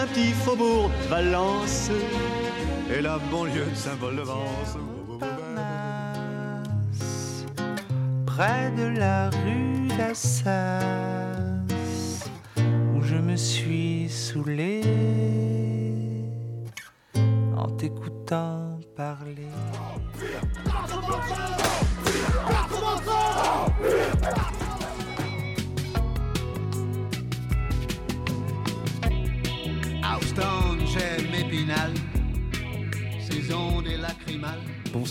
Un petit faubourg de Valence et la banlieue de Saint-Paul-de-Vence. près de la rue d'Assas, où je me suis saoulé en t'écoutant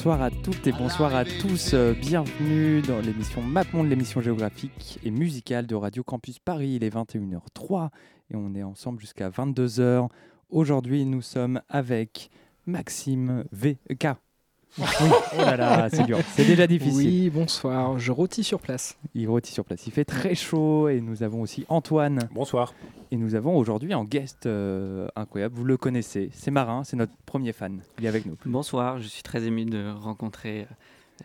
Bonsoir à toutes et bonsoir à tous. euh, Bienvenue dans l'émission MapMonde, l'émission géographique et musicale de Radio Campus Paris. Il est 21h03 et on est ensemble jusqu'à 22h. Aujourd'hui, nous sommes avec Maxime VK. Oui, oh là là, c'est dur. C'est déjà difficile. Oui, bonsoir, je rôtis sur place. Il rôtit sur place. Il fait très chaud et nous avons aussi Antoine. Bonsoir. Et nous avons aujourd'hui un guest euh, incroyable. Vous le connaissez. C'est Marin, c'est notre premier fan. Il est avec nous. Bonsoir, je suis très ému de rencontrer euh,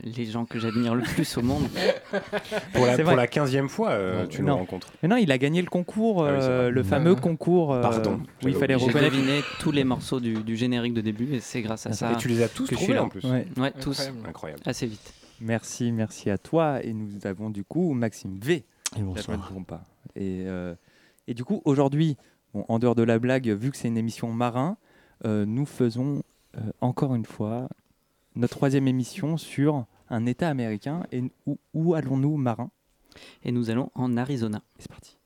les gens que j'admire le plus au monde. Pour la, C'est pour la 15e fois, euh, Non, tu non. nous rencontres. Mais non, il a gagné le concours, Ah oui, euh, le fameux concours. euh, Pardon, où il fallait J'ai reconnaître. deviné tous les morceaux du, du générique de début et c'est grâce à ça Et tu les as tous trouvés là. en plus. Ouais. Ouais, tous, Incroyable. Incroyable. assez vite. Merci, merci à toi. Et nous avons du coup Maxime V. Et trompe pas. Et, euh, et du coup, aujourd'hui, bon, en dehors de la blague, vu que c'est une émission marin, euh, nous faisons euh, encore une fois notre troisième émission sur un État américain. Et où, où allons-nous, marin Et nous allons en Arizona. C'est parti.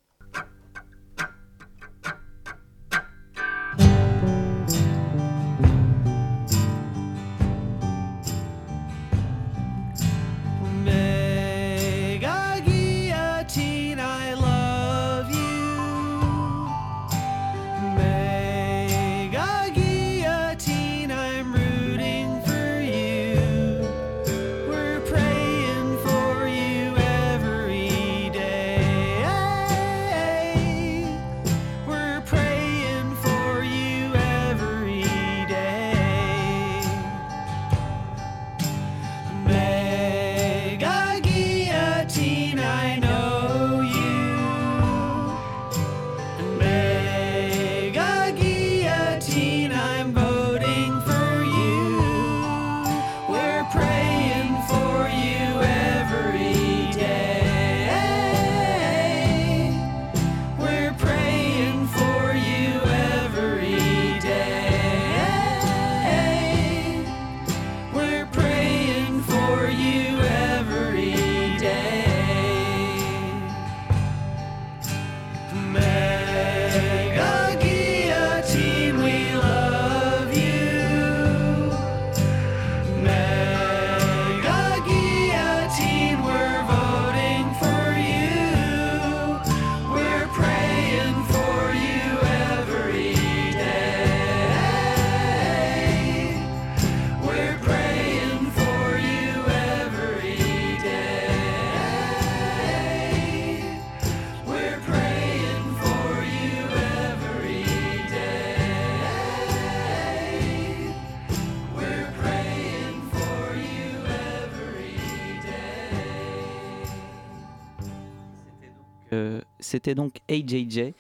C'était donc AJJ,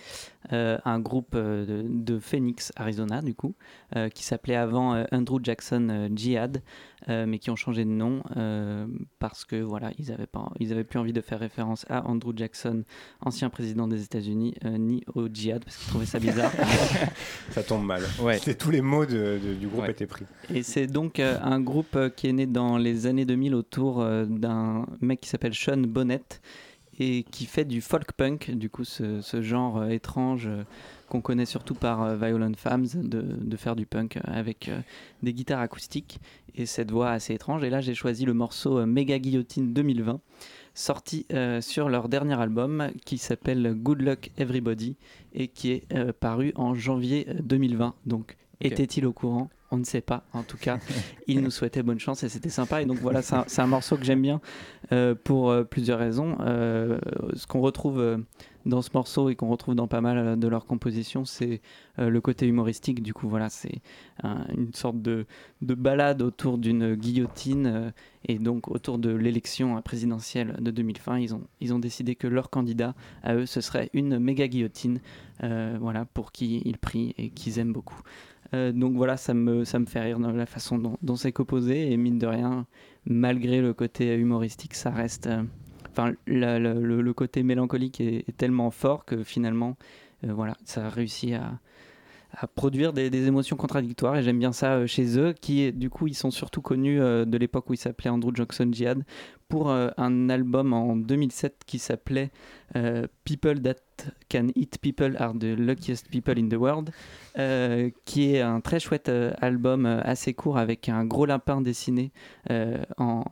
euh, un groupe euh, de, de Phoenix, Arizona, du coup, euh, qui s'appelait avant Andrew Jackson Jihad, mais qui ont changé de nom parce que voilà, ils n'avaient pas, ils avaient plus envie de faire référence à Andrew Jackson, ancien président des États-Unis, ni au Jihad parce qu'ils trouvaient ça bizarre. Ça tombe mal. Ouais. Tous les mots de- de- du groupe Ouais. étaient pris. Et c'est donc un groupe qui est né dans les années 2000 autour d'un mec qui s'appelle Sean Bonnet et qui fait du folk punk, du coup ce, ce genre euh, étrange euh, qu'on connaît surtout par euh, Violent Femmes, de, de faire du punk avec des guitares acoustiques et cette voix assez étrange. Et là j'ai choisi le morceau Méga Guillotine 2020, sorti sur leur dernier album qui s'appelle Good Luck Everybody et qui est paru en janvier euh, 2020. Donc était-il au courant? On ne sait pas. En tout cas, il nous souhaitait bonne chance et c'était sympa. Et donc voilà, c'est un, morceau que j'aime bien euh, pour euh, plusieurs raisons. Euh, ce qu'on retrouve dans ce morceau et qu'on retrouve dans pas mal de leurs compositions, c'est le côté humoristique. Du coup, voilà, c'est un- une sorte de, de balade autour d'une guillotine et donc autour de l'élection présidentielle de 2020. Ils ont, ils ont décidé que leur candidat, à eux, ce serait une méga guillotine, voilà, pour qui ils prient et qu'ils aiment beaucoup. Euh, donc voilà, ça me, ça me fait rire dans la façon dont, c'est composé et mine de rien, malgré le côté humoristique, ça reste. euh, Enfin, le, côté mélancolique est, tellement fort que finalement, euh, voilà, ça a réussi à, produire des, des émotions contradictoires et j'aime bien ça chez eux qui du coup ils sont surtout connus de l'époque où ils s'appelaient Andrew Jackson Jihad pour un album en 2007 qui s'appelait People That Can Eat People Are the Luckiest People in the World euh, qui est un très chouette euh, album euh, assez court avec un gros lapin dessiné en,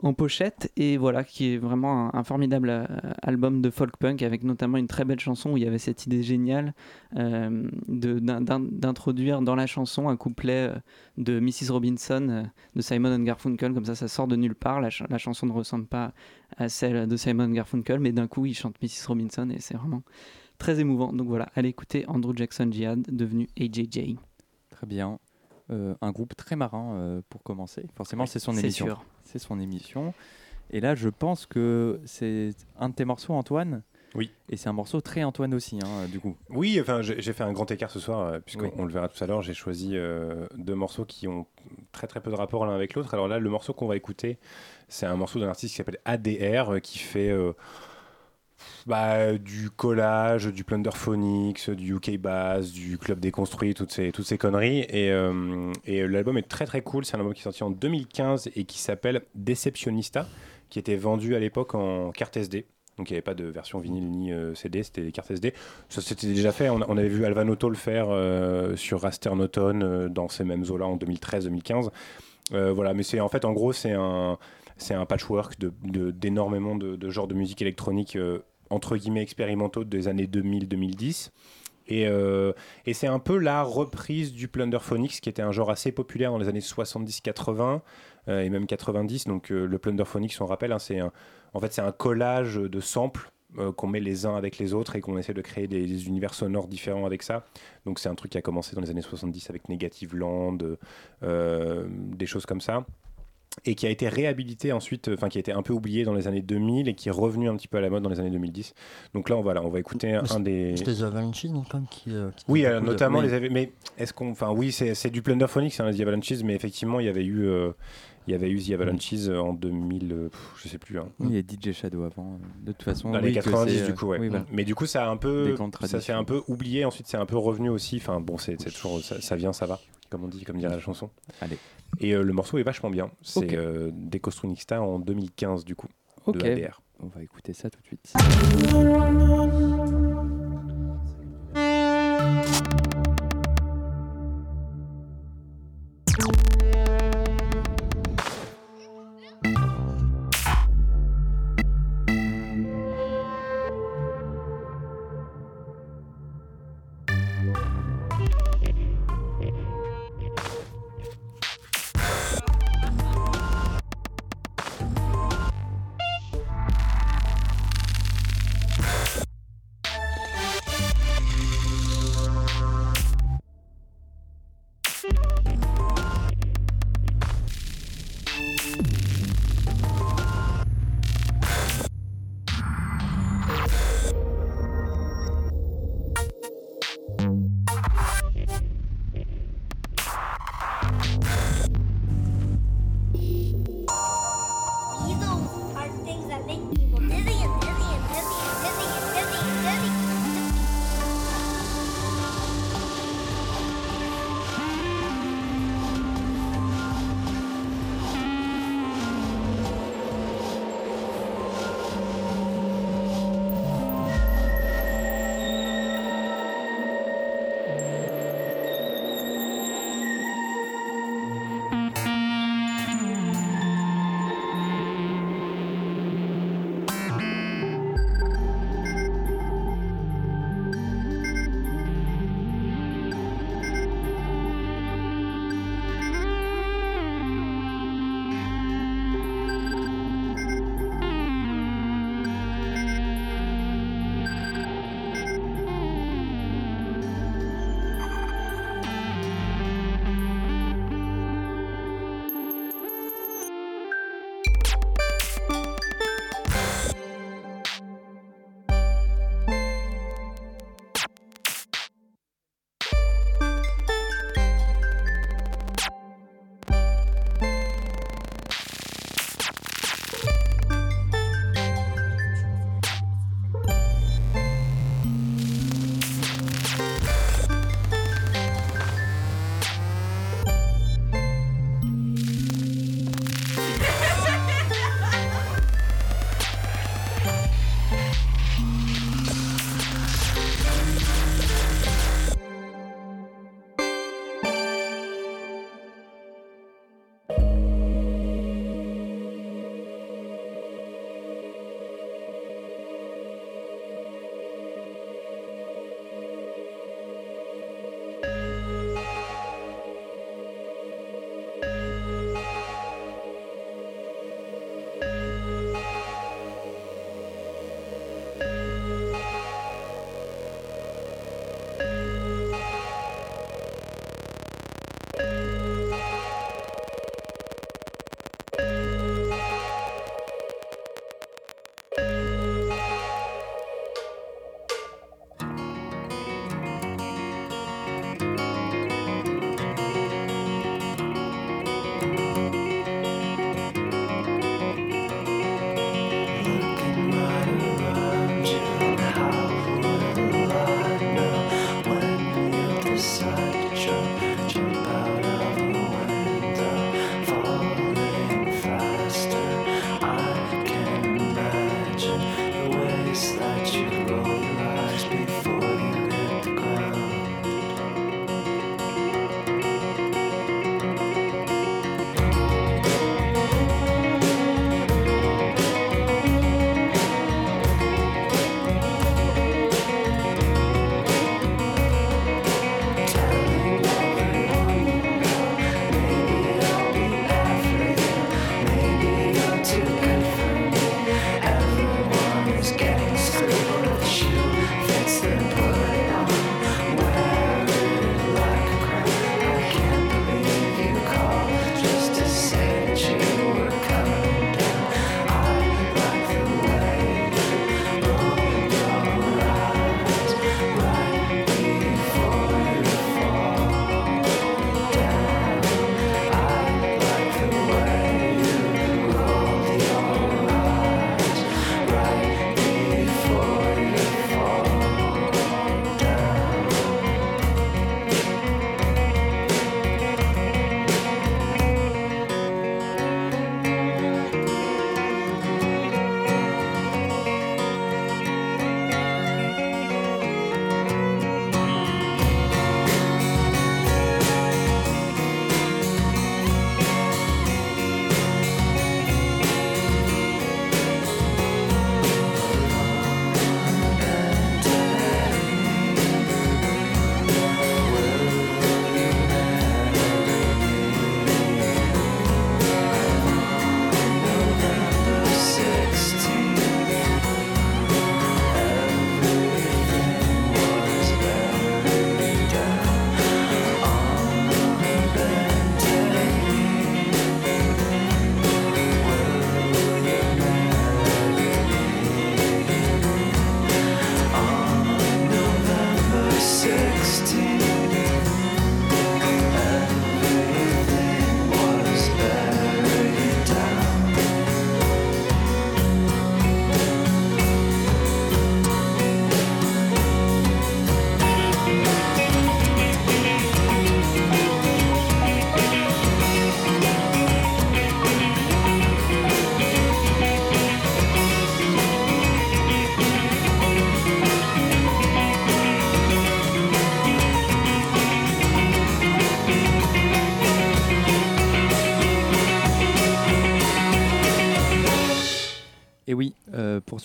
en pochette et voilà qui est vraiment un, formidable euh, album de folk punk avec notamment une très belle chanson où il y avait cette idée géniale euh, d'introduire dans la chanson un couplet euh, de Mrs Robinson de Simon and Garfunkel comme ça ça sort de nulle part. La, ch- la chanson ne ressemble pas à celle de Simon Garfunkel mais d'un coup il chante Mrs Robinson et c'est vraiment très émouvant. Donc voilà allez écouter Andrew Jackson Jihad devenu AJJ Très bien. Euh, un groupe très marin euh, pour commencer. Forcément, Oui, c'est son c'est émission. sûr. C'est son émission. Et là, je pense que c'est un de tes morceaux, Antoine? Oui. Et c'est un morceau très Antoine aussi, hein, du coup. Oui, enfin, j'ai fait un grand écart ce soir, euh, puisqu'on Oui. le verra tout à l'heure. J'ai choisi euh, deux morceaux qui ont très très peu de rapport l'un avec l'autre. Alors là, le morceau qu'on va écouter, c'est un morceau d'un artiste qui s'appelle ADR, euh, qui fait euh, bah, du collage, du Plunderphonics, du UK Bass, du Club Déconstruit, toutes ces, toutes ces conneries. Et, euh, et l'album est très très cool. C'est un album qui est sorti en 2015 et qui s'appelle Deceptionista, qui était vendu à l'époque en carte SD. Donc il n'y avait pas de version vinyle ni euh, CD, c'était des cartes SD. Ça s'était déjà fait, on, avait vu Alvan Otto le faire euh, sur Raster Noton euh, dans ces mêmes eaux-là en 2013-2015. Euh, voilà, mais c'est en fait en gros c'est un, c'est un patchwork d'énormément de, genres de musique électronique euh, entre guillemets expérimentaux des années 2000-2010. Et, euh, et c'est un peu la reprise du Plunderphonics, qui était un genre assez populaire dans les années 70-80 euh, et même 90. Donc le Plunderphonics, on rappelle, hein, c'est en fait un collage de samples qu'on met les uns avec les autres et qu'on essaie de créer des, univers sonores différents avec ça. Donc c'est un truc qui a commencé dans les années 70 avec Negative Land, des choses comme ça et qui a été réhabilité ensuite, euh, enfin qui a été un peu oublié dans les années 2000 et qui est revenu un petit peu à la mode dans les années 2010. Donc là, on, voilà, on va écouter un, un des. C'était The Avalanches, donc, quand même, qui. euh, qui Oui, euh, de- notamment oui. les. Mais est-ce qu'on. Enfin, oui, c'est c'est du Plunderphonics, hein, les The Avalanches, mais effectivement, il y avait eu. euh, il y avait eu The Avalanches euh, en 2000, euh, je sais plus. hein. Oui, il y a DJ Shadow avant. De toute façon, Dans oui, les que 90 c'est, euh, du coup, ouais. oui, voilà. Mais du coup, ça a un peu, ça s'est un peu oublié. Ensuite, c'est un peu revenu aussi. Enfin, bon, c'est c'est toujours, ça, ça vient, ça va, comme on dit, comme dirait la chanson. Allez. Et euh, le morceau est vachement bien. C'est Ok. euh, Decostrunixta en 2015 du coup. Ok. De ADR. On va écouter ça tout de suite.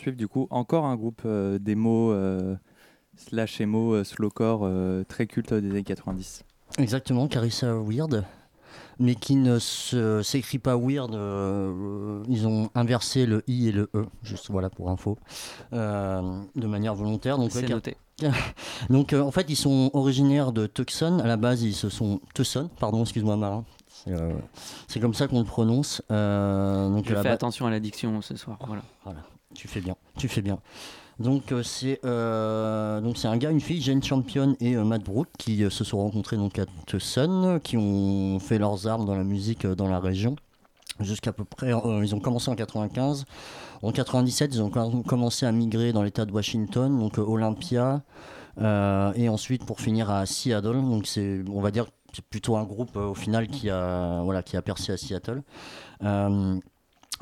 Poursuivre du coup encore un groupe euh, d'émo euh, slash emo euh, slowcore euh, très culte des années 90. Exactement, Carissa Weird. Mais qui ne s'écrit pas Weird. euh, ils ont inversé le I et le E, juste voilà pour info, euh, de manière volontaire. Donc, C'est ouais, noté. Donc euh, en fait, ils sont originaires de Tucson. À la base, ils se sont Tucson, pardon, excuse-moi Marin. C'est euh, comme ça qu'on le prononce. Euh, donc Je à la fais attention à l'addiction ce soir. Voilà. Voilà, tu fais bien, tu fais bien. Donc euh, c'est euh, donc c'est un gars, une fille, Jane Champion et euh, Matt Brook qui se sont rencontrés donc à Tucson, qui ont fait leurs armes dans la musique dans la région. Jusqu'à peu près, ils ont commencé en 95. En 97, ils ont com- commencé à migrer dans l'État de Washington, donc Olympia, et ensuite pour finir à Seattle. Donc c'est, on va dire, c'est plutôt un groupe au final qui a, voilà, qui a percé à Seattle.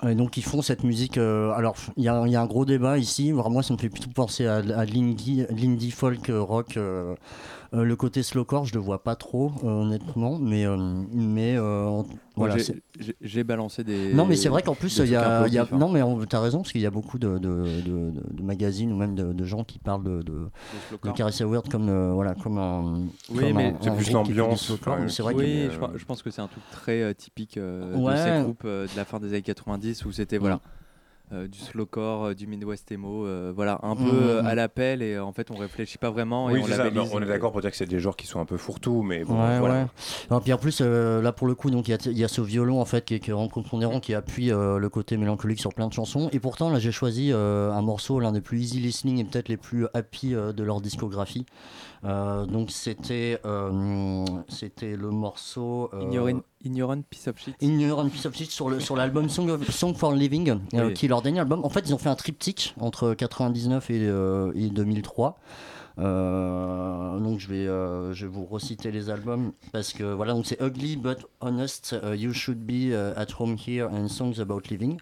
Et donc ils font cette musique. euh, alors il y, a- un gros débat ici. Vraiment, ça me fait plutôt penser à, à l'indie, l'indie folk euh, rock. euh, euh, le côté slowcore, je le vois pas trop, euh, honnêtement. Mais euh, mais voilà. J'ai- balancé des. non, mais c'est vrai qu'en plus, il y a, y non, mais tu as raison, parce qu'il y a beaucoup de, de, de- magazines ou même de, gens qui parlent de, de. Carissa Weird comme, voilà, comme un. Oui, comme mais c'est plus l'ambiance, oui, je, pense- que c'est un truc très typique de ces groupes de la fin des années 90 où c'était voilà euh, du slowcore, euh, du Midwest emo, euh, voilà un peu Mhm. euh, à l'appel et en fait on réfléchit pas vraiment et Oui, on ça. Non, on est d'accord pour dire que c'est des genres qui sont un peu fourre-tout, mais bon, ouais, voilà. ouais. Non, puis en plus, euh, là pour le coup, donc il y a, il y a ce violon en fait qui est, qui prépondérant, qui appuie euh, le côté mélancolique sur plein de chansons. Et pourtant, là, j'ai choisi euh, un morceau, l'un des plus easy listening et peut-être les plus happy euh, de leur discographie. Euh, donc c'était euh, c'était le morceau. euh, Ignorant, Ignorant Piece of Shit. Ignorant Piece of Shit sur le sur l'album Song, of- Song for Living, Oui. qui est leur dernier album. En fait, ils ont fait un triptyque entre 99 et, et 2003. Euh, donc je vais euh, je vais vous reciter les albums parce que voilà donc c'est Ugly but Honest, You Should Be at Home Here and Songs About Living.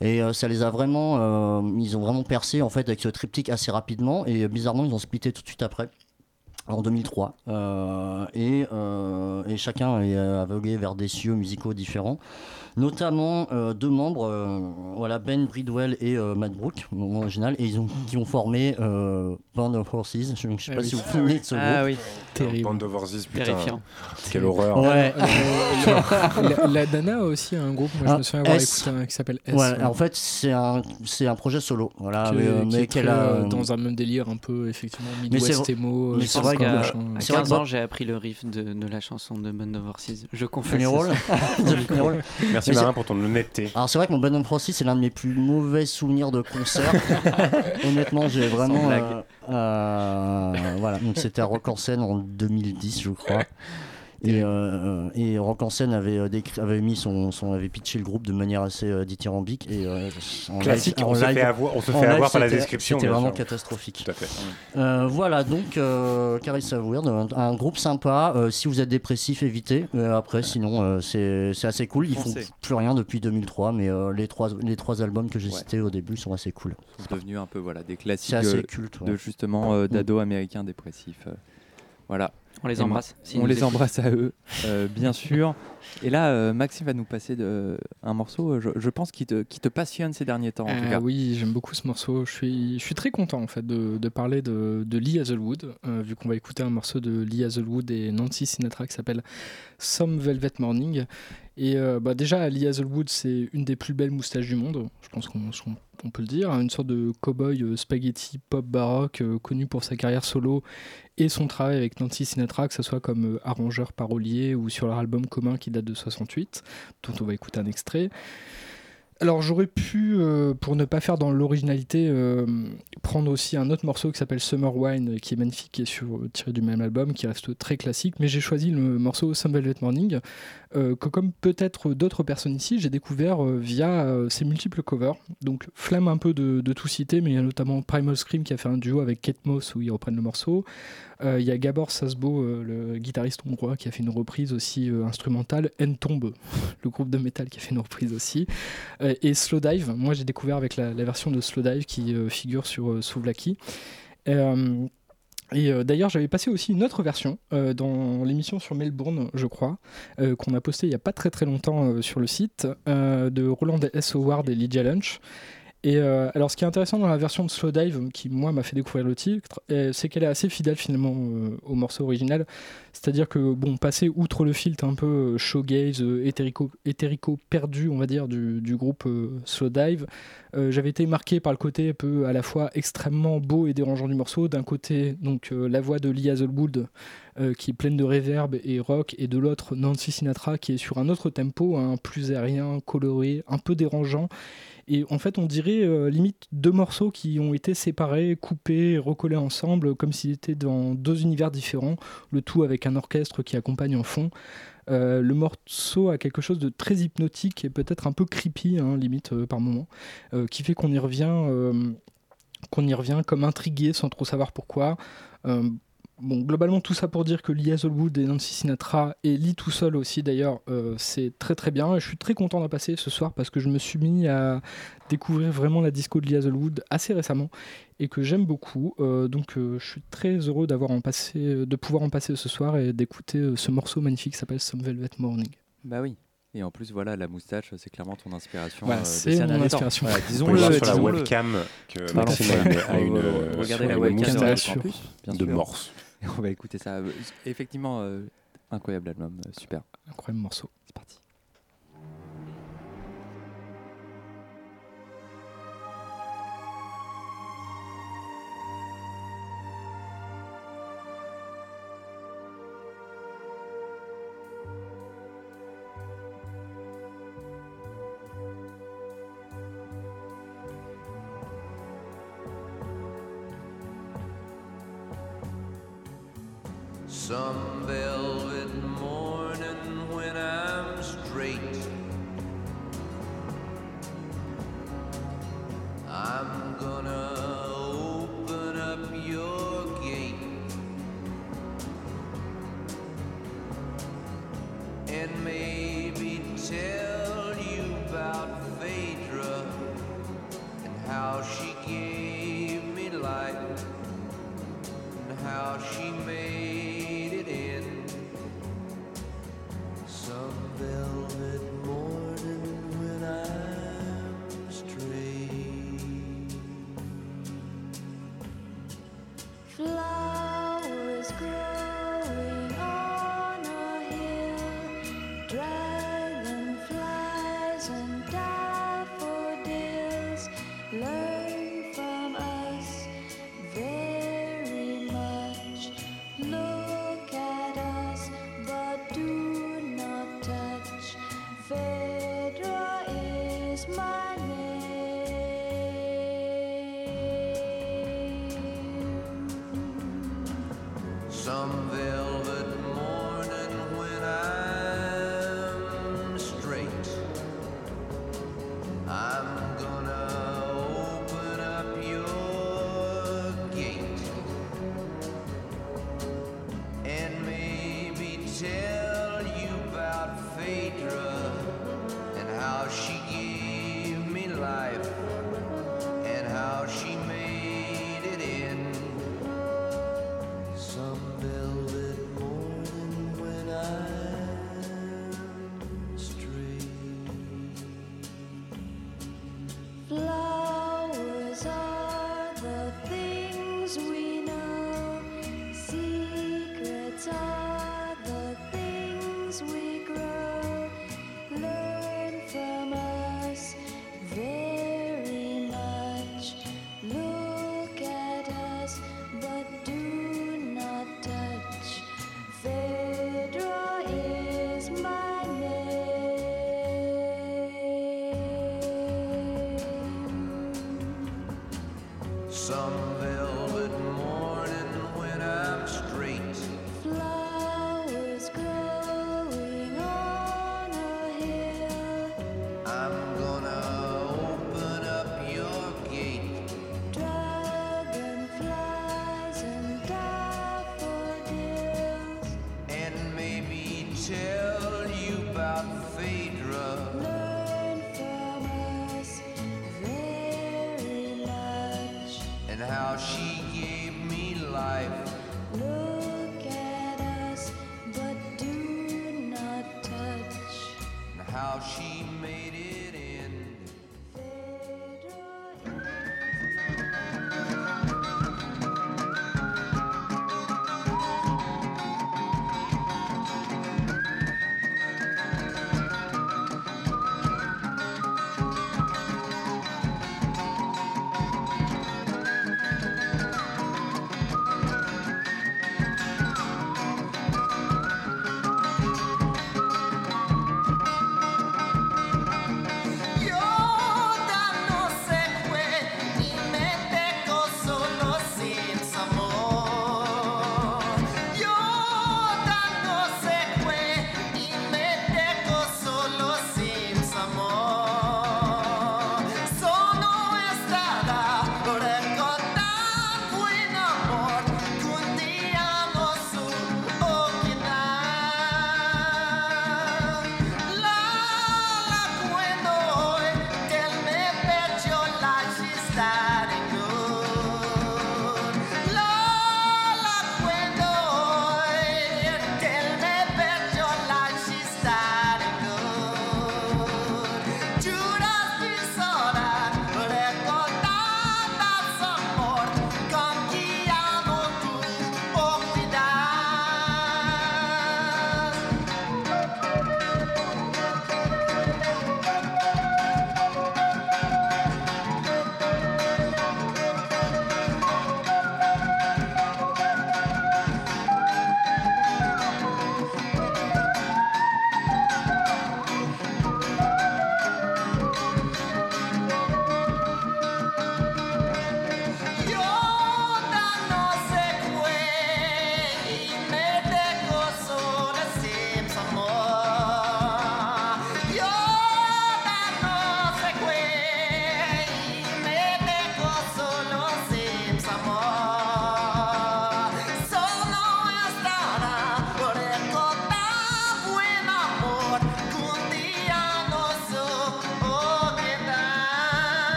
Et euh, ça les a vraiment, ils ont vraiment percé en fait avec ce triptyque assez rapidement et bizarrement ils ont splitté tout de suite après en 2003 Euh, et, euh, et chacun est aveuglé vers des cieux musicaux différents notamment euh, deux membres euh, voilà Ben Bridwell et euh, Matt Brook mon original et ils ont qui ont formé euh, Band of Horses je, je sais Ah pas oui. si vous vous souvenez de ce Ah groupe oui. Terrible. Band of Horses, putain. Terrifiant. Quelle horreur. Ouais. la, la Dana a aussi un groupe, moi je Ah, me souviens avoir S. écouté un qui s'appelle S. Ouais, en fait c'est un c'est un projet solo voilà qui, mais, qui mais est qu'elle a dans un même délire un peu effectivement Midwest emo. mais c'est vrai quoi que- machin. À C'est vrai 15 que- ans, j'ai appris le riff de, de la chanson de Band of Horses. Je confesse. Funeral. Merci Mais Marin pour ton honnêteté. Alors c'est vrai que mon of Francis c'est l'un de mes plus mauvais souvenirs de concert. Honnêtement j'ai vraiment euh, euh, voilà donc c'était à Rock en scène en 2010 je crois. Et, euh, et Rock en scène avait, euh, décrit- avait mis son, son avait pitché le groupe de manière assez euh, dithyrambique et euh, en Classique, live- on en se live- fait avoir, on se fait live, avoir par la c'était- description. C'était vraiment sûr. catastrophique. Tout à fait. Euh, voilà, donc euh, Carissa Weird, un, un groupe sympa. Euh, si vous êtes dépressif, évitez. Après, sinon, euh, c'est c'est assez cool. Ils font plus rien depuis 2003, mais euh, les, trois, les trois albums que j'ai Ouais. cités au début sont assez cool. sont devenus un peu voilà des classiques C'est assez culte. ouais. de justement euh, d'ados américains dépressifs. voilà. On les embrasse. on les embrasse à eux, euh, bien sûr. Et là, euh, Maxime va nous passer de, un morceau, euh, je, je pense, qui te, qui te passionne ces derniers temps, en tout Euh, cas. oui, j'aime beaucoup ce morceau. Je suis, je suis très content en fait de, de parler de, de Lee Hazelwood, vu qu'on va écouter un morceau de Lee Hazelwood et Nancy Sinatra qui s'appelle Some Velvet Morning. Et euh, bah, déjà, Lee Hazelwood, c'est une des plus belles moustaches du monde, je pense qu'on qu'on- on peut le dire. Une sorte de cow-boy euh, spaghetti pop baroque, euh, connu pour sa carrière solo et son travail avec Nancy Sinatra, que ce soit comme arrangeur parolier ou sur leur album commun qui date de 68, dont on va écouter un extrait. Alors j'aurais pu, euh, pour ne pas faire dans l'originalité, euh, prendre aussi un autre morceau qui s'appelle Summer Wine, qui est magnifique, qui sur, tiré du même album, qui reste très classique, mais j'ai choisi le morceau Some Velvet Morning, euh, que comme peut-être d'autres personnes ici, j'ai découvert euh, via euh, ses multiples covers. Donc flamme un peu de, tout citer, mais il y a notamment Primal Scream qui a fait un duo avec Kate Moss où ils reprennent le morceau. Euh, Il y a Gabor Sasbo, euh, le guitariste hongrois, qui a fait une reprise aussi euh, instrumentale. N-Tombe, le groupe de métal qui a fait une reprise aussi. Euh, et Slow Dive, moi j'ai découvert avec la, version de Slow Dive qui euh, figure sur euh, Souvlaki. Euh, et euh, d'ailleurs, j'avais passé aussi une autre version euh, dans l'émission sur Melbourne, je crois, euh, qu'on a posté il n'y a pas très très longtemps sur le site, de Roland S. Howard et Lydia Lunch. Et euh, alors, ce qui est intéressant dans la version de Slow Dive, qui moi m'a fait découvrir le titre, euh, c'est qu'elle est assez fidèle finalement euh, au morceau original. C'est-à-dire que, bon, passer outre le filtre un peu showgaze, éthérico, éthérico perdu, on va dire, du, groupe euh, Slow Dive, j'avais été marqué par le côté un peu à la fois extrêmement beau et dérangeant du morceau. D'un côté, donc la voix de Lee Hazelwood qui est pleine de réverb et rock, et de l'autre Nancy Sinatra qui est sur un autre tempo, un plus aérien, coloré, un peu dérangeant. Et en fait, on dirait euh, limite deux morceaux qui ont été séparés, coupés, recollés ensemble, comme s'ils étaient dans deux univers différents, le tout avec un orchestre qui accompagne en fond. Euh, le morceau a quelque chose de très hypnotique et peut-être un peu creepy, hein, limite euh, par moment, qui fait qu'on y revient, qu'on y revient comme intrigué sans trop savoir pourquoi. Bon, globalement, tout ça pour dire que Lee Hazelwood et Nancy Sinatra, et Lee tout seul aussi d'ailleurs, euh, c'est très très bien. Et je suis très content d'en passer ce soir parce que je me suis mis à découvrir vraiment la disco de Lee Hazelwood assez récemment et que j'aime beaucoup. Euh, donc euh, je suis très heureux d'avoir en passé, de pouvoir en passer ce soir et d'écouter ce morceau magnifique qui s'appelle Some Velvet Morning. Bah oui. Et en plus, voilà, la moustache, c'est clairement ton inspiration. Voilà, euh, c'est ces mon inspiration. Voilà, disons-le. peut le voir sur la webcam que Maxime a une- Regardez la une webcam moustache de morse. On va écouter ça. Euh, Effectivement, euh, incroyable album, euh, super. Incroyable morceau. Some velvet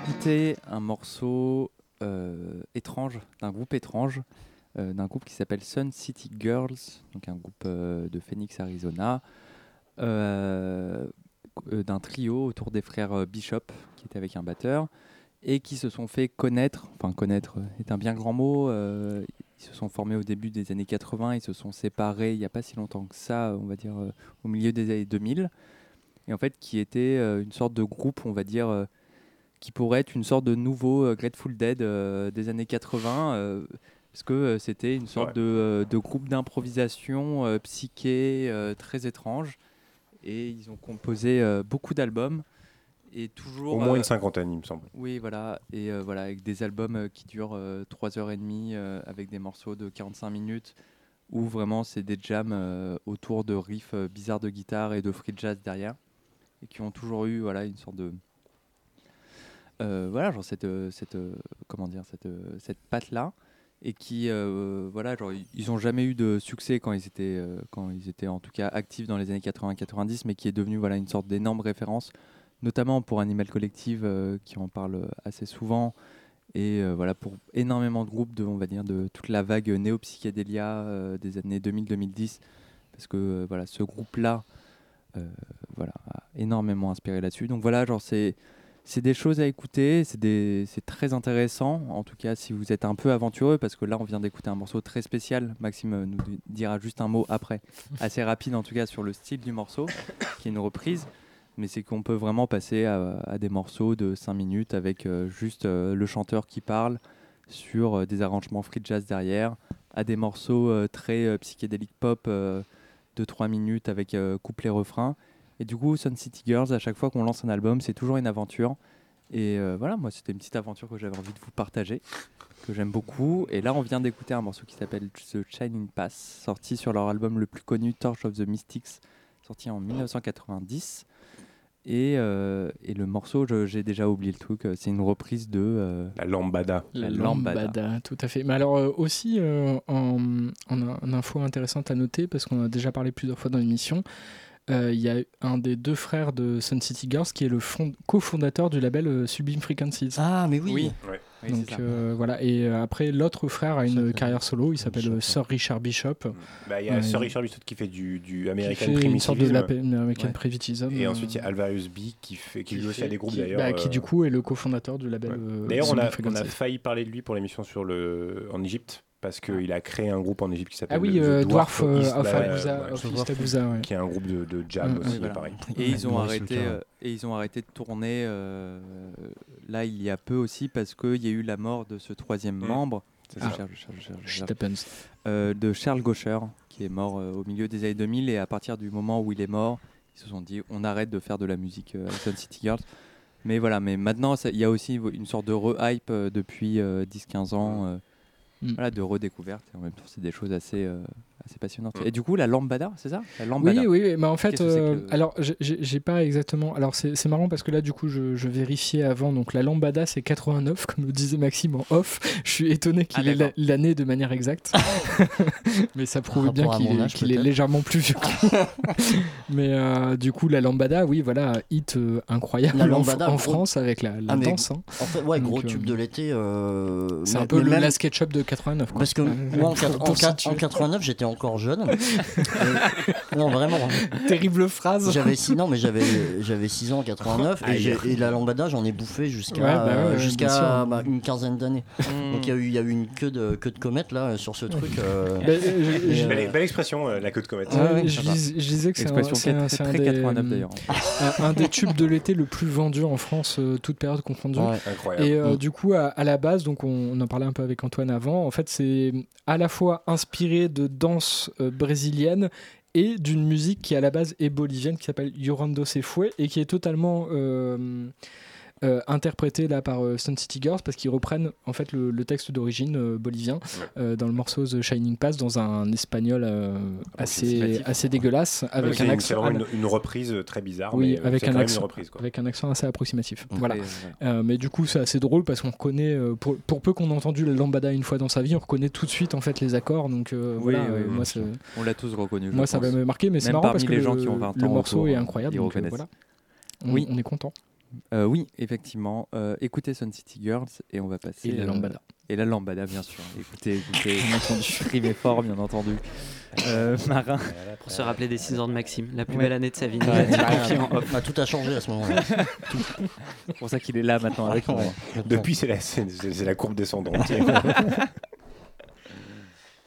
d'écouter un morceau euh, étrange, d'un groupe étrange, euh, d'un groupe qui s'appelle Sun City Girls, donc un groupe euh, de Phoenix, Arizona, d'un trio autour des frères Bishop, qui étaient avec un batteur, et qui se sont fait connaître, enfin connaître est un bien grand mot, ils se sont formés au début des années 80, ils se sont séparés il n'y a pas si longtemps que ça, on va dire au milieu des années 2000, et en fait qui était une sorte de groupe, on va dire, qui pourrait être une sorte de nouveau euh, Grateful Dead euh, des années 80, euh, parce que c'était une sorte Ouais. de, de groupe d'improvisation euh, psyché euh, très étrange, et ils ont composé euh, beaucoup d'albums. Et toujours, Au moins une cinquantaine, il me semble. oui, voilà, et voilà, avec des albums qui durent 3h30, avec des morceaux de 45 minutes, où vraiment c'est des jams autour de riffs bizarres de guitare et de free jazz derrière, et qui ont toujours eu voilà, une sorte de. Euh, voilà, genre cette, euh, cette, euh, comment dire, cette, cette patte-là, et qui, voilà, genre, ils- n'ont jamais eu de succès quand ils, étaient, quand ils étaient en tout cas actifs dans les années 80-90, mais qui est devenu voilà, une sorte d'énorme référence notamment pour Animal Collective qui en parle assez souvent. Et voilà pour énormément de groupes de on va dire de toute la vague néo-psychédélia des années 2000-2010 parce que voilà ce groupe là voilà a énormément inspiré là-dessus. Donc voilà genre c'est c'est des choses à écouter, c'est très intéressant, en tout cas si vous êtes un peu aventureux, parce que là on vient d'écouter un morceau très spécial, Maxime nous di- dira juste un mot après, assez rapide en tout cas sur le style du morceau, qui est une reprise, mais c'est qu'on peut vraiment passer à, à des morceaux de 5 minutes avec euh, juste euh, le chanteur qui parle sur euh, des arrangements free jazz derrière, à des morceaux très psychédéliques pop de 3 minutes avec euh, couplet refrain. Et du coup, Sun City Girls, à chaque fois qu'on lance un album, c'est toujours une aventure. Et euh, voilà, moi, c'était une petite aventure que j'avais envie de vous partager, que j'aime beaucoup. Et là, on vient d'écouter un morceau qui s'appelle The Shining Pass, sorti sur leur album le plus connu, Torch of the Mystics, sorti en 1990. Et, euh, et le morceau, j'ai déjà oublié le truc, euh, c'est une reprise de... euh, La Lambada. La lambada. tout à fait. Mais alors euh, aussi, euh, en, en, en info intéressante à noter, parce qu'on a déjà parlé plusieurs fois dans l'émission, euh, il y a un des deux frères de Sun City Girls qui est le fond- cofondateur du label euh, Sublime Frequencies. Ah, mais oui. Oui. Donc euh, voilà. Et euh, après, l'autre frère a une carrière solo. Il s'appelle euh, Sir Richard Bishop. Bah, Il y a Sir Richard Bishop qui fait du, du qui American fait une sorte de la American Ouais. Primitivism. Et euh, ensuite, il y a Alvarius B qui, fait, qui, lui aussi fait- a des groupes qui- d'ailleurs. bah, qui euh, du coup est le cofondateur du label. ouais. euh, D'ailleurs, on a, on a failli parler de lui pour l'émission sur le en Égypte parce qu'il a créé un groupe en Égypte qui s'appelle Ah oui, The euh, Dwarf euh, East, of Abusa, ouais, of Abusa, ouais. qui est un groupe de, de Mm, aussi, voilà. pareil. Et ils ont arrêté Lucas. euh, et ils ont arrêté de tourner euh, là il y a peu aussi parce qu'il y a eu la mort de ce troisième Mm. membre Ah. Charles- Charles- Charles- euh, de Charles Gaucher qui est mort euh, au milieu des années 2000 et à partir du moment où il est mort ils se sont dit on arrête de faire de la musique euh, à Sun City Girls mais voilà mais maintenant il y a aussi une sorte de re-hype euh, depuis euh, 10-15 ans euh, Mm. voilà, de redécouverte et en même temps c'est des choses assez, euh, assez passionnantes Mm. et du coup la lambada c'est ça? La lambada oui, oui, mais en fait, Qu'est-ce que c'est que euh, le- alors j'ai- pas exactement. Alors c'est c'est marrant parce que là, du coup, je, je vérifiais avant. Donc la lambada, c'est 89, comme le disait Maxime en off. Je suis étonné qu'il Ah, ait l'année de manière exacte, mais ça prouve bien qu'il est, légèrement plus vieux. mais euh, du coup, la lambada, oui, voilà, hit euh, incroyable La en- lambada, en, gros- France avec la, la Ah, danse. hein. En fait, ouais, Donc, gros euh, tube de l'été. euh, C'est un peu le même- la SketchUp de 89. Quoi. Parce que Euh, moi, en, pour- quat- pour en quat- situer. en 89, j'étais encore jeune. Non, vraiment. Terrible phrase. J'avais six, non, mais j'avais j'avais 6 ans en 89 et, Aïe. j'ai- et la lambada, j'en ai bouffé jusqu'à Ouais, bah ouais, jusqu'à bah, une quinzaine d'années. Mm. Donc il y a eu il y a eu une queue de queue de comète là sur ce truc. euh, Ben, euh, Et, euh, Belle, belle expression, euh, la queue de comète. Ouais, Ouais, ouais, je, sympa. dis- je disais que c'est un, expression c'est un- très, c'est un très des, 89 d'ailleurs un, des tubes de l'été le plus vendu en France, euh, toute période confondue. ouais. Incroyable. Et euh, Mm. du coup, à, à la base, donc on, on en parlait un peu avec Antoine avant, en fait, c'est à la fois inspiré de danse euh, brésilienne et d'une musique qui à la base est bolivienne, qui s'appelle Yorando Se Fue, et qui est totalement euh, interprétée là par euh, Sun City Girls, parce qu'ils reprennent en fait le, le texte d'origine euh, bolivien euh, dans le morceau The Shining Pass, dans un espagnol euh, assez, assez dégueulasse, Ouais, avec c'est un une- accent. C'est vraiment une, une reprise très bizarre, Oui, mais euh, avec un accent. une reprise. Quoi. avec un accent assez approximatif. Voilà. Euh, mais du coup, c'est assez drôle parce qu'on reconnaît, euh, pour, pour peu qu'on ait entendu la lambada une fois dans sa vie, on reconnaît tout de suite en fait les accords. Donc euh, Oui, voilà, oui, euh, moi, on l'a tous reconnu moi ça me marquer, mais c'est marrant parmi parce que les le, gens qui ont 20 le morceau est euh, incroyable. Oui. on est content. Euh, oui, effectivement. Euh, écoutez Sun City Girls et on va passer. Et la euh, lambada. et la lambada, bien sûr. Écoutez, écoutez, bien entendu. Rimez fort, bien entendu. Euh, Marin. Pour se rappeler des 6 ans de Maxime, la plus Ouais. belle année de sa vie. Ouais, Ah, off. bah, tout a changé à ce moment-là. C'est pour ça qu'il est là maintenant avec nous. Ouais. Depuis, c'est la, c'est- c'est la courbe descendante.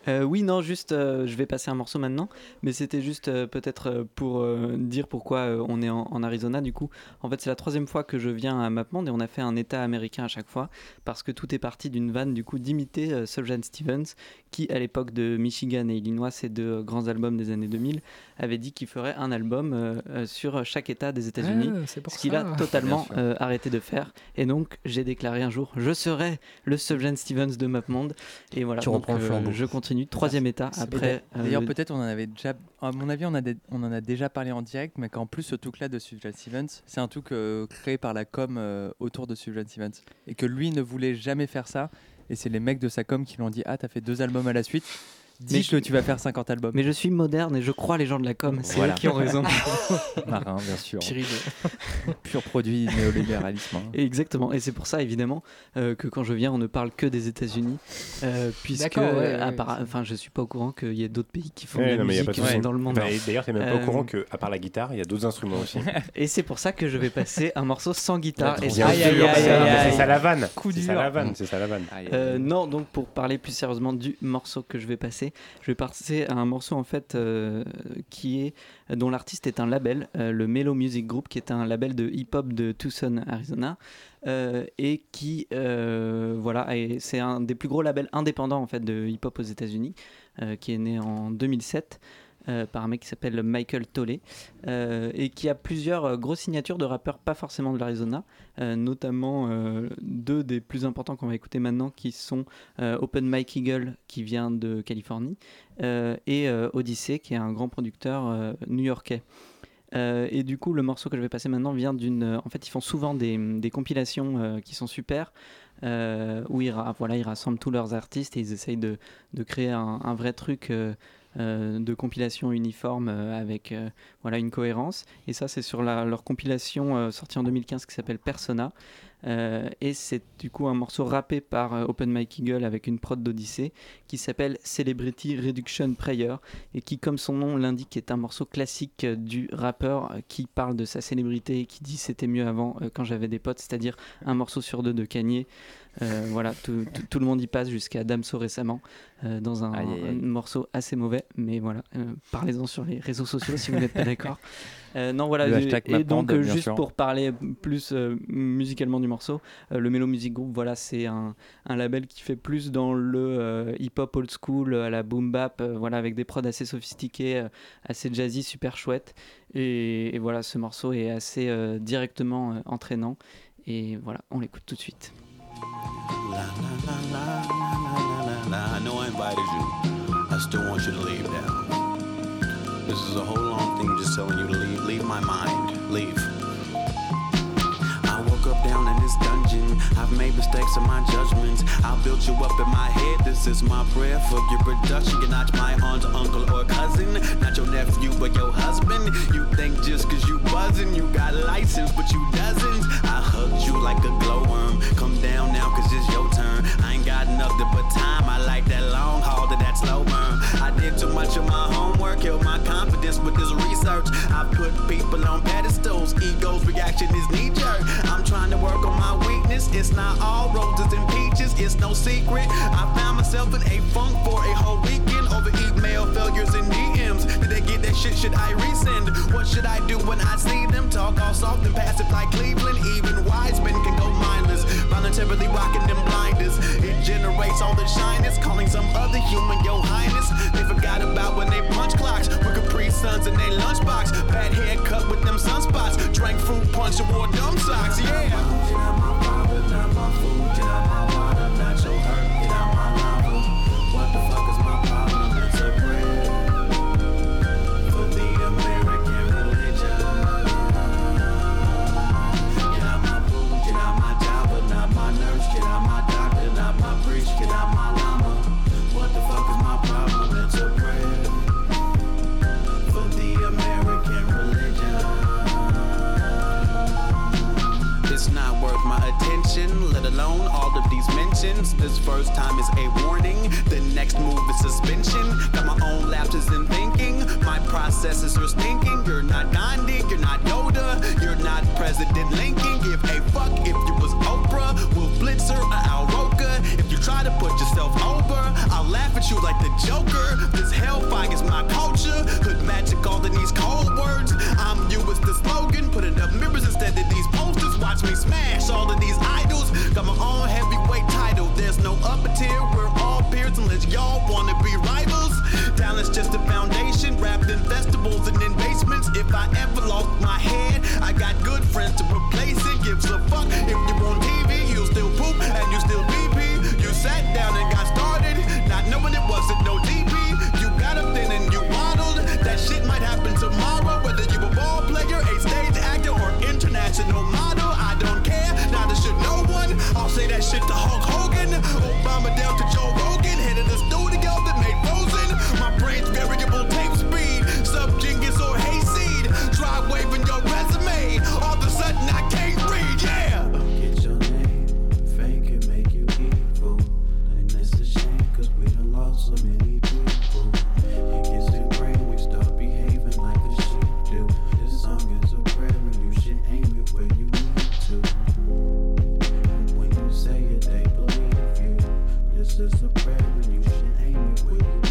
Euh, oui, non, juste, euh, je vais passer un morceau maintenant, mais c'était juste euh, peut-être euh, pour euh, dire pourquoi euh, on est en, en Arizona du coup. En fait, c'est la troisième fois que je viens à MapMonde et on a fait un état américain à chaque fois parce que tout est parti d'une vanne du coup d'imiter euh, Sufjan Stevens qui, à l'époque de Michigan et Illinois, ces deux euh, grands albums des années 2000, avait dit qu'il ferait un album euh, euh, sur chaque état des États-Unis. Ah, ce qu'il a totalement euh, arrêté de faire. Et donc, j'ai déclaré un jour, je serai le Sufjan Stevens de MapMonde. Et voilà, Tu donc, reprends le euh, flambeau. je continue. Troisième état après. euh, D'ailleurs, le- peut-être on en avait déjà. À mon avis, on, a des- on en a déjà parlé en direct, mais qu'en plus, ce truc-là de Sufjan Stevens, c'est un truc euh, créé par la com euh, autour de Sufjan Stevens. Et que lui ne voulait jamais faire ça. Et c'est les mecs de sa com qui lui ont dit Ah, t'as fait deux albums à la suite. Dis Mais que tu vas faire 50 albums. Mais je suis moderne et je crois les gens de la com. C'est Voilà. eux qui ont raison. Marin, bien sûr. Pur produit néolibéralisme. hein. Exactement. Et c'est pour ça, évidemment, euh, que quand je viens, on ne parle que des États-Unis. euh, puisque, ouais, à part- enfin, je suis pas au courant qu'il y ait d'autres pays qui font Ouais, de la non, mais y a musique pas de euh, dans le monde. Enfin, et D'ailleurs, t'es même pas Euh, au courant qu'à part la guitare, il y a d'autres instruments aussi. Et c'est pour ça que je vais passer un morceau sans guitare. C'est ça la vanne. Coup C'est ça la vanne. C'est ça la vanne. Aïe, aïe, aïe. non, donc pour parler plus sérieusement du morceau que je vais passer, je vais passer à un morceau en fait euh, qui est dont l'artiste est un label, euh, le Mellow Music Group, qui est un label de hip-hop de Tucson, Arizona, euh, et qui voilà, c'est un des plus gros labels indépendants en fait de hip-hop aux États-Unis, qui est né en 2007. Euh, par un mec qui s'appelle Michael Tolley euh, et qui a plusieurs euh, grosses signatures de rappeurs pas forcément de l'Arizona notamment deux des plus importants qu'on va écouter maintenant qui sont Open Mike Eagle qui vient de Californie et Odyssey qui est un grand producteur new-yorkais. Et du coup, le morceau que je vais passer maintenant vient d'une. En fait, ils font souvent des, compilations qui sont super, où ils, voilà, ils rassemblent tous leurs artistes et ils essayent de, de créer un, un vrai truc de compilation uniforme euh, avec euh, voilà, une cohérence. Et ça, c'est sur leur compilation euh, sortie en 2015 qui s'appelle Persona. Euh, et c'est du coup un morceau rappé par euh, Open Mike Eagle avec une prod d'Odyssée qui s'appelle Celebrity Reduction Prayer et qui, comme son nom l'indique, est un morceau classique euh, du rappeur euh, qui parle de sa célébrité et qui dit c'était mieux avant euh, quand j'avais des potes, c'est-à-dire un morceau sur deux de Kanye. Euh, voilà, tout, tout- tout le monde y passe jusqu'à Damso récemment euh, dans un, Aïe, aïe, aïe. un morceau assez mauvais, mais voilà, euh, parlez-en sur les réseaux sociaux si vous n'êtes pas d'accord. Non, voilà, Le je- hashtag et donc juste sûr. pour parler plus musicalement du morceau, le Mellow Music Group, voilà, c'est un, un label qui fait plus dans le hip-hop old school, à la boom bap, voilà, avec des prods assez sophistiqués, assez jazzy, super chouette. Et, et voilà, ce morceau est assez directement entraînant. Et voilà, on l'écoute tout de suite. I know I invited you. I still want you to leave now. This is a whole long thing just telling you to leave. Leave my mind. Leave. I've made mistakes in my judgments. I built you up in my head. This is my prayer for your production. You're not my aunt, uncle, or cousin. Not your nephew, but your husband. You think just cause you buzzing, you got license, but you doesn't. I hugged you like a glowworm. Come down now, cause it's your turn. I ain't got nothing but time. I like that long haul to that slow burn. I did too much of my homework, killed my confidence with this research. I put people on pedestals, egos reaction is knee jerk. I'm trying to work on my weakness. It's not all roses and peaches, it's no secret. I found myself in a funk for a whole weekend over email failures and DMs. Did they get that shit? Should I resend? What should I do when I see them talk all soft and passive like Cleveland? Even wise men can go mindless, voluntarily rocking them blinders. It generates all the shyness, calling some other human your highness. They forgot about when they punch clocks with Capri Suns in their lunchbox. Bad haircut with them sunspots. Drank fruit punch and wore dumb socks. Yeah food, get out my. This is a prayer, and you should aim it? where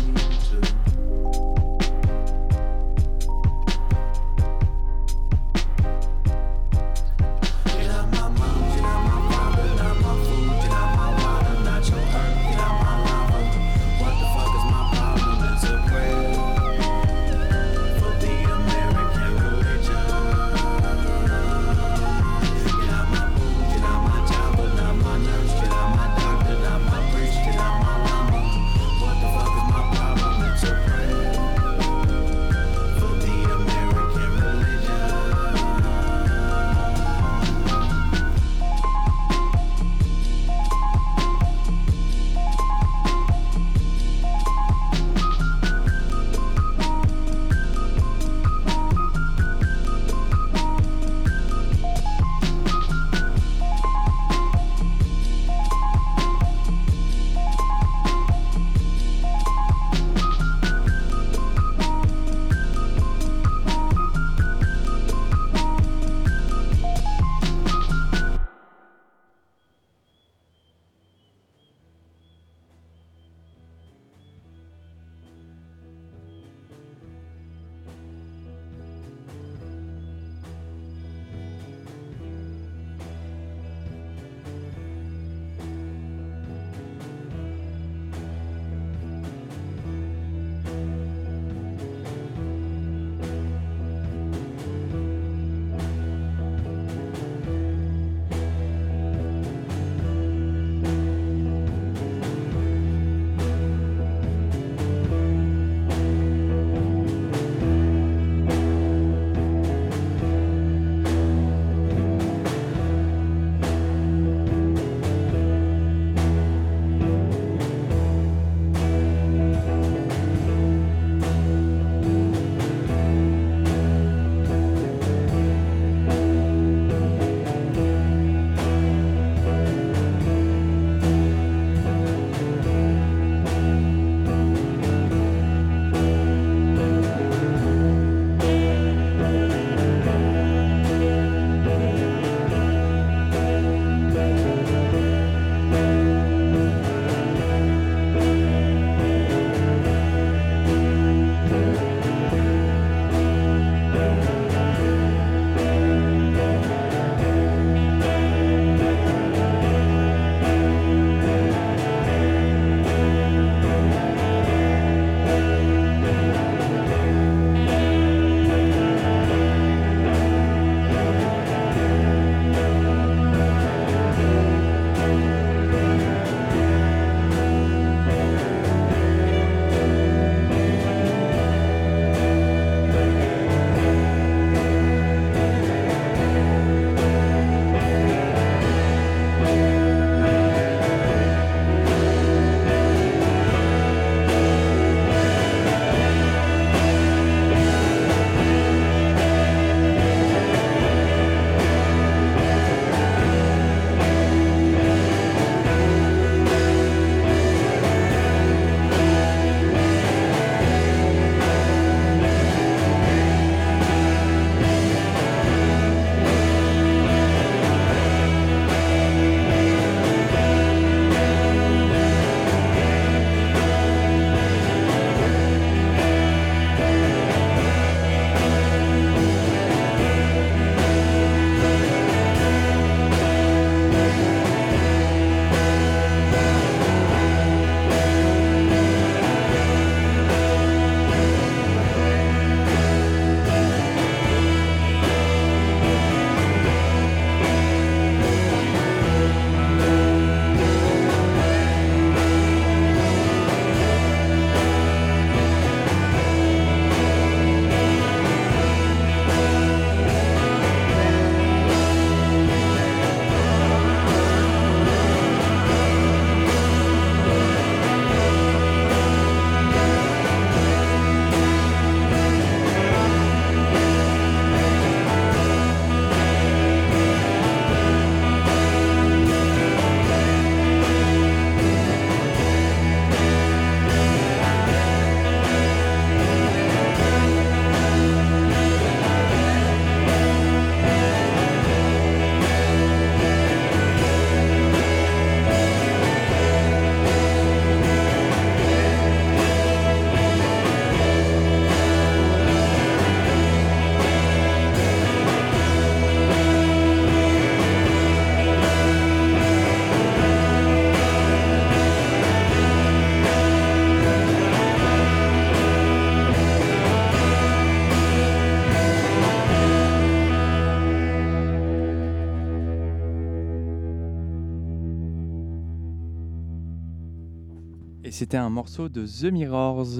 c'était un morceau de The Mirrors,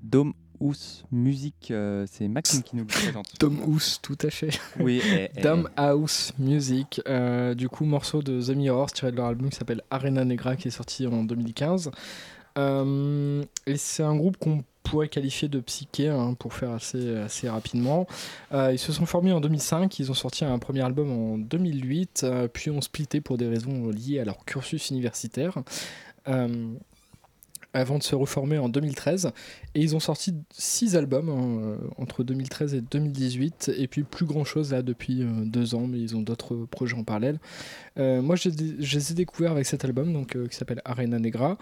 Dome House Music. euh, c'est Maxime qui nous le présente. Dom House, tout à fait. Oui, et- et- Dom House Music. euh, du coup, morceau de The Mirrors tiré de leur album qui s'appelle Arena Negra qui est sorti en 2015. Euh, et c'est un groupe qu'on pourrait qualifier de psyché hein, pour faire assez, assez rapidement. Euh, ils se sont formés en 2005, ils ont sorti un premier album en 2008, euh, puis ont splitté pour des raisons liées à leur cursus universitaire. Avant de se reformer en 2013. Et ils ont sorti six albums hein, euh, entre 2013 et 2018. Et puis plus grand chose là depuis euh, ans, mais ils ont d'autres projets en parallèle. Euh, moi, je les ai découverts avec cet album donc, euh, qui s'appelle Arena Negra.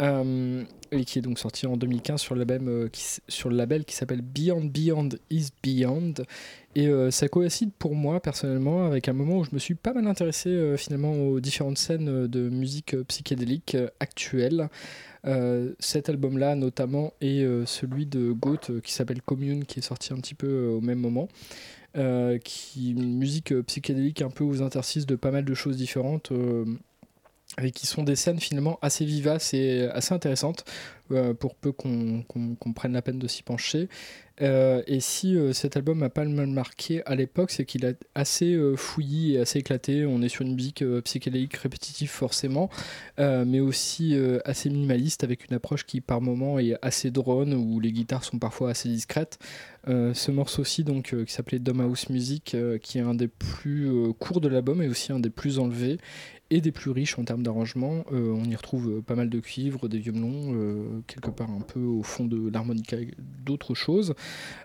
et qui est donc sorti en 2015 sur le label, qui, sur le label qui s'appelle Beyond Beyond is Beyond. Et ça coïncide pour moi personnellement avec un moment où je me suis pas mal intéressé finalement aux différentes scènes de musique psychédélique actuelle. Euh, cet album-là notamment et euh, celui de Goat euh, qui s'appelle Commune qui est sorti un petit peu au même moment. Qui une musique psychédélique un peu aux interstices de pas mal de choses différentes et qui sont des scènes finalement assez vivaces et assez intéressantes euh, pour peu qu'on prenne la peine de s'y pencher. Euh, et si euh, cet album m'a pas mal marqué à l'époque, c'est qu'il est assez fouillis et assez éclaté. On est sur une musique psychédélique répétitive forcément, mais aussi assez minimaliste avec une approche qui par moment est assez drone où les guitares sont parfois assez discrètes. Ce morceau-ci donc qui s'appelait Dom House Music, qui est un des plus courts de l'album et aussi un des plus enlevés et des plus riches en termes d'arrangement. Euh, on y retrouve euh, pas mal de cuivres, des violons, euh, quelque part un peu au fond de l'harmonica, d'autres choses,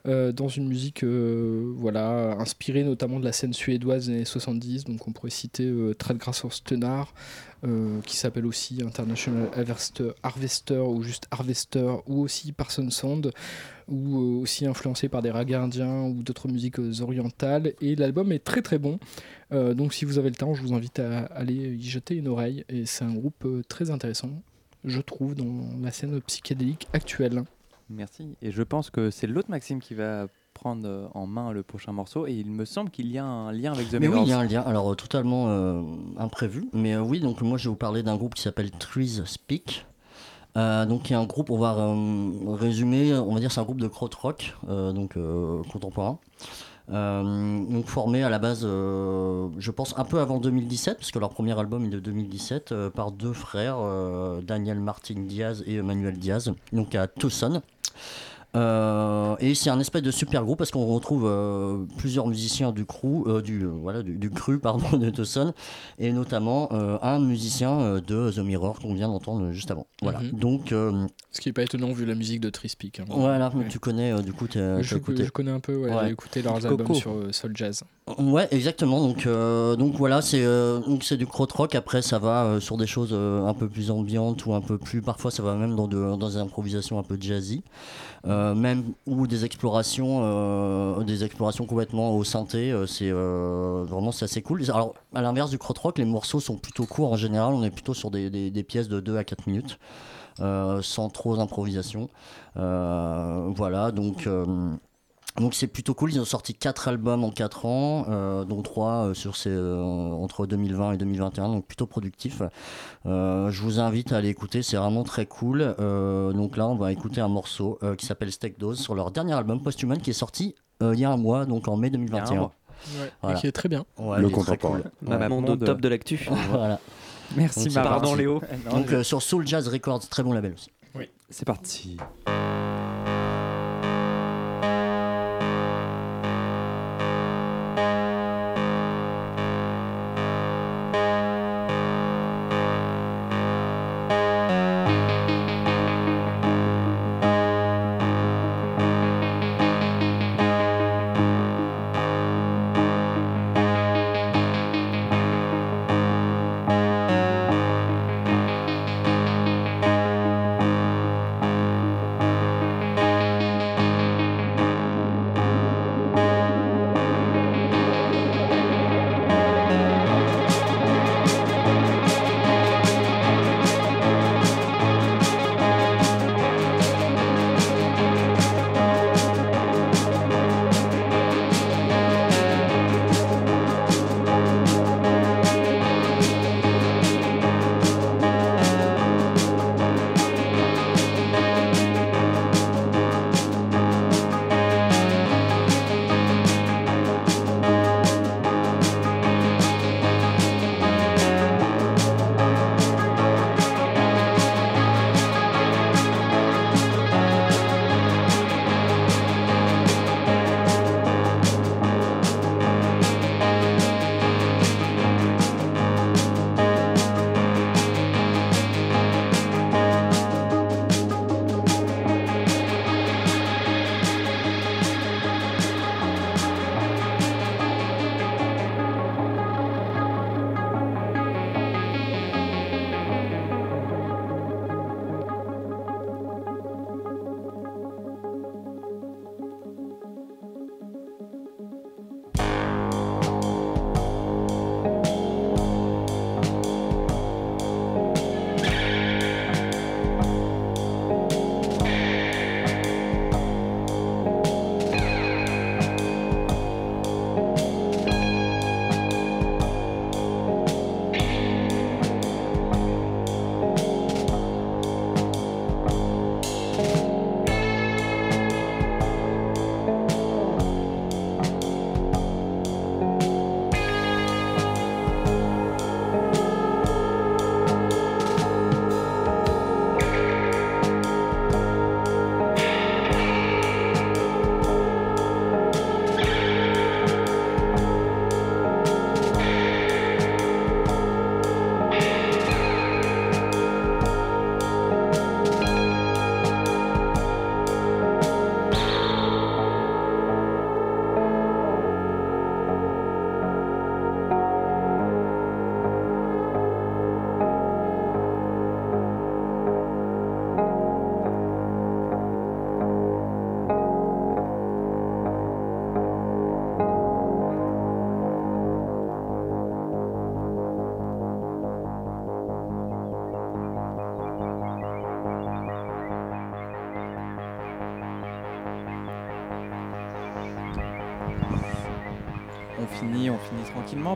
euh, dans une musique voilà, inspirée notamment de la scène suédoise des années 70. Donc on pourrait citer euh, Tredgrass Stenar, euh, qui s'appelle aussi International Harvester, Harvester ou juste Harvester, ou aussi Parson Sound, ou euh, aussi influencé par des ragas indiens ou d'autres musiques euh, orientales. Et l'album est très très bon. Euh, donc si vous avez le temps, je vous invite à aller y jeter une oreille. Et c'est un groupe très intéressant, je trouve, dans la scène psychédélique actuelle. Merci. Et je pense que c'est l'autre Maxime qui va prendre en main le prochain morceau. Et il me semble qu'il y a un lien avec The Mais oui, il y a un lien, alors totalement euh, imprévu. Mais euh, oui, donc moi je vais vous parler d'un groupe qui s'appelle Trees Speak. Euh, donc il y a un groupe, on va euh, résumer, on va dire c'est un groupe de krautrock, euh, donc euh, contemporain. Donc formé à la base, je pense un peu avant 2017, parce que leur premier album est de 2017, euh, par deux frères, Daniel Martin Diaz et Manuel Diaz, donc à Tucson. Euh, et c'est un espèce de super groupe parce qu'on retrouve euh, plusieurs musiciens du crew, euh, du, voilà, du, du cru pardon, de Tucson, et notamment euh, un musicien euh, de The Mirror qu'on vient d'entendre juste avant. Voilà. Mhm. Donc, euh, Ce qui n'est pas étonnant vu la musique de Trispic. hein. voilà, Ouais. tu connais euh, du coup, je, t'as écouté. je connais un peu, ouais, Ouais. j'ai écouté leurs Coco. albums sur euh, Soul Jazz. Ouais, exactement. Donc, euh, donc voilà, c'est euh, c'est du krautrock. Après, ça va euh, sur des choses euh, un peu plus ambiantes ou un peu plus. Parfois, ça va même dans, de, dans des improvisations un peu jazzy, Euh, même ou des explorations, des explorations complètement au synthé. c'est vraiment c'est assez cool. Alors, à l'inverse du krautrock, les morceaux sont plutôt courts en général. On est plutôt sur des, des, des pièces de 2 à 4 minutes. sans trop d'improvisation. Voilà, donc donc c'est plutôt cool, ils ont sorti 4 albums en 4 ans, euh, dont 3 sur ces, euh, entre 2020 et 2021, donc plutôt productif. Euh, je vous invite à aller écouter, c'est vraiment très cool. Euh, donc là on va écouter un morceau euh, qui s'appelle Steak Dose sur leur dernier album Posthuman qui est sorti euh, il y a un mois, donc en mai 2021. mois. Ouais, et qui est très bien. Ouais, Le contemporain. cool. Bah, Ouais. monde au top de l'actu. voilà. Merci. Pardon, Léo. Donc euh, sur Soul Jazz Records, très bon label aussi. C'est parti.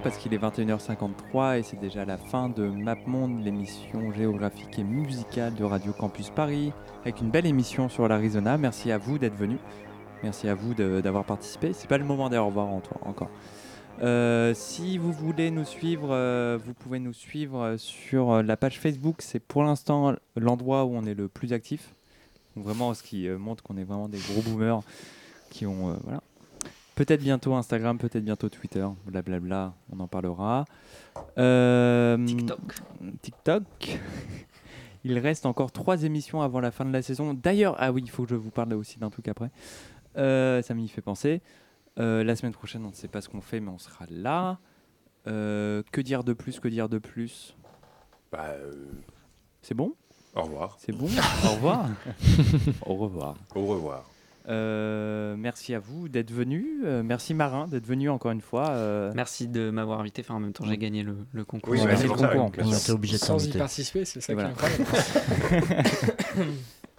Parce qu'il est 21h53 et c'est déjà la fin de MapMonde, l'émission géographique et musicale de Radio Campus Paris, avec une belle émission sur l'Arizona. Merci à vous d'être venus. Merci à vous d'avoir participé. C'est pas le moment d'aller au revoir en- encore. Euh, si vous voulez nous suivre, euh, vous pouvez nous suivre sur la page Facebook. C'est pour l'instant l'endroit où on est le plus actif. Vraiment, ce qui euh, montre qu'on est vraiment des gros boomers qui ont. voilà. Peut-être bientôt Instagram, peut-être bientôt Twitter, blablabla, on en parlera. Euh, TikTok. TikTok. Il reste encore trois émissions avant la fin de la saison. D'ailleurs, ah oui, il faut que je vous parle aussi d'un truc après. Euh, ça m'y fait penser. Euh, la semaine prochaine, on ne sait pas ce qu'on fait, mais on sera là. Euh, que dire de plus Que dire de plus? Bah, euh, C'est bon? Au revoir. C'est bon? Au revoir. Au revoir. Au revoir. Euh, merci à vous d'être venu. Euh, merci Marin d'être venu encore une fois. Euh, Merci de m'avoir invité. Enfin, en même temps, j'ai gagné le, le concours. Oui, J'ai gagné c'est le ça, concours, en oui, plus. bien On était obligé de Sans y participer, c'est ça Et qui est voilà. incroyable.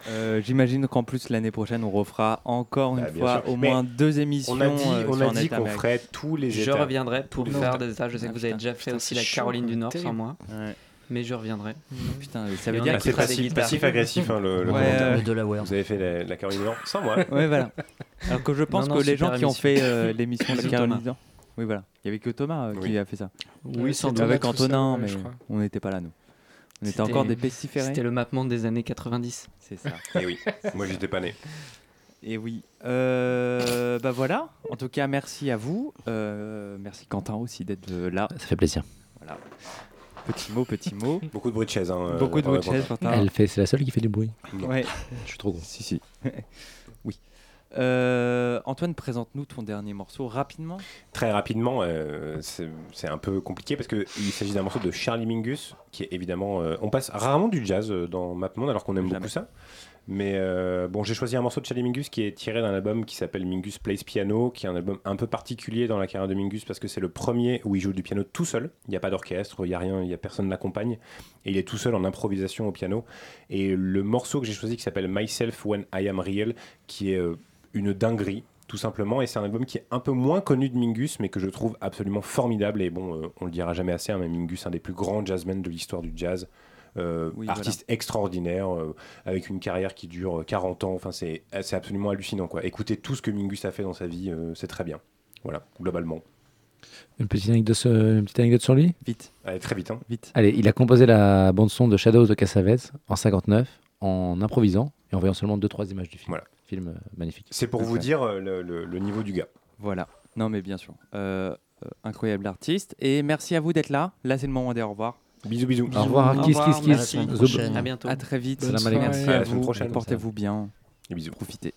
Euh, J'imagine qu'en plus l'année prochaine on refera encore une Bah, bien fois sûr. au Mais moins deux émissions. On a dit, euh, on a dit qu'on ferait tous les Je États. reviendrai pour faire des États. Je sais Ah, que vous avez putain. déjà fait aussi la Caroline du Nord sans moi, Ouais. Mais je reviendrai. Putain, ça veut dire qu'il des passif, guitares. passif agressif hein, le, le Ouais, commentaire. euh, Le Delaware. Vous avez fait la, la Caroline Nord sans moi. Ouais, voilà. Alors que je pense Non, non, que les gens qui ont fait euh, l'émission de Bisous, Caroline Thomas. Nord- Oui, voilà. Il y avait que Thomas euh, qui a fait ça. Oui, sans doute. Avec Antonin, mais je crois. on n'était pas là, nous. On était encore des pestiférés. C'était le mappement des années 90. C'est ça. Et oui, moi j'étais pas né. Et oui. Euh, bah voilà. En tout cas, merci à vous. Euh, merci Quentin aussi d'être là. Ça fait plaisir. Voilà. Petit mot, petit mot. Beaucoup de bruit de chaise. Hein, euh, Beaucoup de bruit de chaise, Quentin. Elle fait, c'est la seule qui fait du bruit. Ouais. Je suis trop gros. Si, si. oui. Euh, Antoine, présente-nous ton dernier morceau rapidement. Très rapidement, euh, c'est un peu compliqué parce qu'il s'agit d'un morceau de Charlie Mingus qui est évidemment. euh, on passe rarement du jazz dans MapMonde alors qu'on aime Jamais. beaucoup ça. Mais euh, bon, j'ai choisi un morceau de Charlie Mingus qui est tiré d'un album qui s'appelle Mingus Plays Piano, qui est un album un peu particulier dans la carrière de Mingus parce que c'est le premier où il joue du piano tout seul. Il n'y a pas d'orchestre, il n'y a rien, il n'y a personne l'accompagne. Et il est tout seul en improvisation au piano. Et le morceau que j'ai choisi qui s'appelle Myself When I Am Real, qui est euh, une dinguerie tout simplement et c'est un album qui est un peu moins connu de Mingus mais que je trouve absolument formidable et bon euh, on le dira jamais assez hein, mais Mingus un des plus grands jazzmen de l'histoire du jazz euh, Oui, artiste extraordinaire euh, avec une carrière qui dure euh, 40 ans enfin c'est absolument hallucinant quoi écoutez tout ce que Mingus a fait dans sa vie euh, c'est très bien voilà globalement Une petite anecdote, sur- une petite anecdote sur lui? Vite, allez très vite hein. vite. Allez, il a composé la bande-son de Shadows de Cassavetes en 59 en improvisant et en voyant seulement 2-3 images du film. Voilà. Film euh, magnifique. c'est pour vous dire euh, le, le- le niveau du gars Voilà. Non, mais bien sûr. Euh, euh, incroyable artiste. Et merci à vous d'être là. Là, c'est le moment des au revoir. Bisous bisous Au revoir, Au kiss, revoir, kiss, À kiss. prochaine. À bientôt. À très vite. Salam alaikum. À à la semaine vous. prochaine. Portez-vous bien. et bisous Profitez.